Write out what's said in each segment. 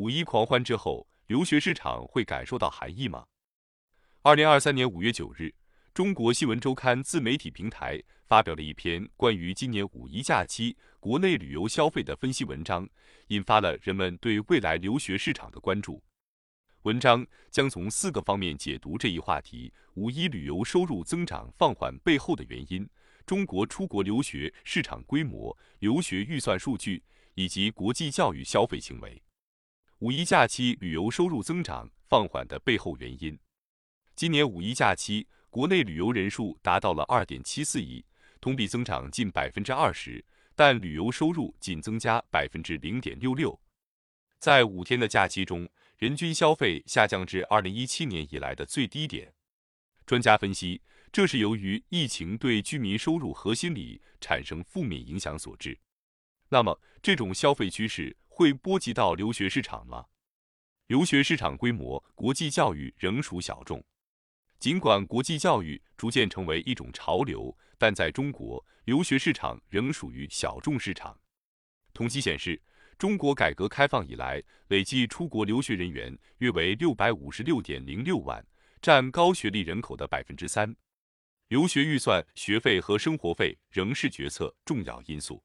五一狂欢之后，留学市场会感受到寒意吗？二零二三年五月九日，中国新闻周刊自媒体平台发表了一篇关于今年五一假期国内旅游消费的分析文章，引发了人们对未来留学市场的关注。文章将从四个方面解读这一话题：五一旅游收入增长放缓背后的原因、中国出国留学市场规模、留学预算数据以及国际教育消费行为。五一假期旅游收入增长放缓的背后原因：今年五一假期国内旅游人数达到了二点七四亿，同比增长近百分之二十，但旅游收入仅增加百分之零点六六。在五天的假期中，人均消费下降至二零一七年以来的最低点。专家分析，这是由于疫情对居民收入核心里产生负面影响所致。那么，这种消费趋势会波及到留学市场吗？留学市场规模，国际教育仍属小众。尽管国际教育逐渐成为一种潮流，但在中国，留学市场仍属于小众市场。统计显示。中国改革开放以来，累计出国留学人员约为六百五十六点零六万，占高学历人口的百分之三。留学预算，学费和生活费仍是决策重要因素。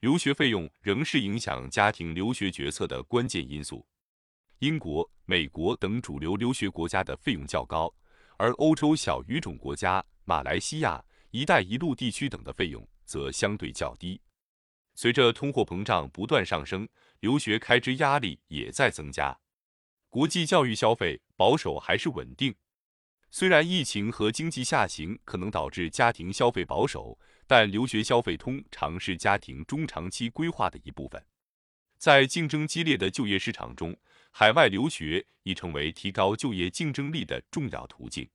留学费用仍是影响家庭留学决策的关键因素。英国、美国等主流留学国家的费用较高，而欧洲小语种国家、马来西亚、一带一路地区等的费用则相对较低。随着通货膨胀不断上升，留学开支压力也在增加。国际教育消费保守还是稳定？虽然疫情和经济下行可能导致家庭消费保守，但留学消费通常是家庭中长期规划的一部分。在竞争激烈的就业市场中，海外留学已成为提高就业竞争力的重要途径。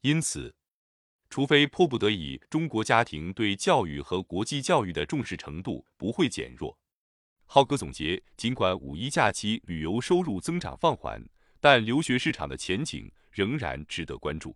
因此。除非迫不得已，中国家庭对教育和国际教育的重视程度不会减弱。浩哥总结：尽管五一假期旅游收入增长放缓，但留学市场的前景仍然值得关注。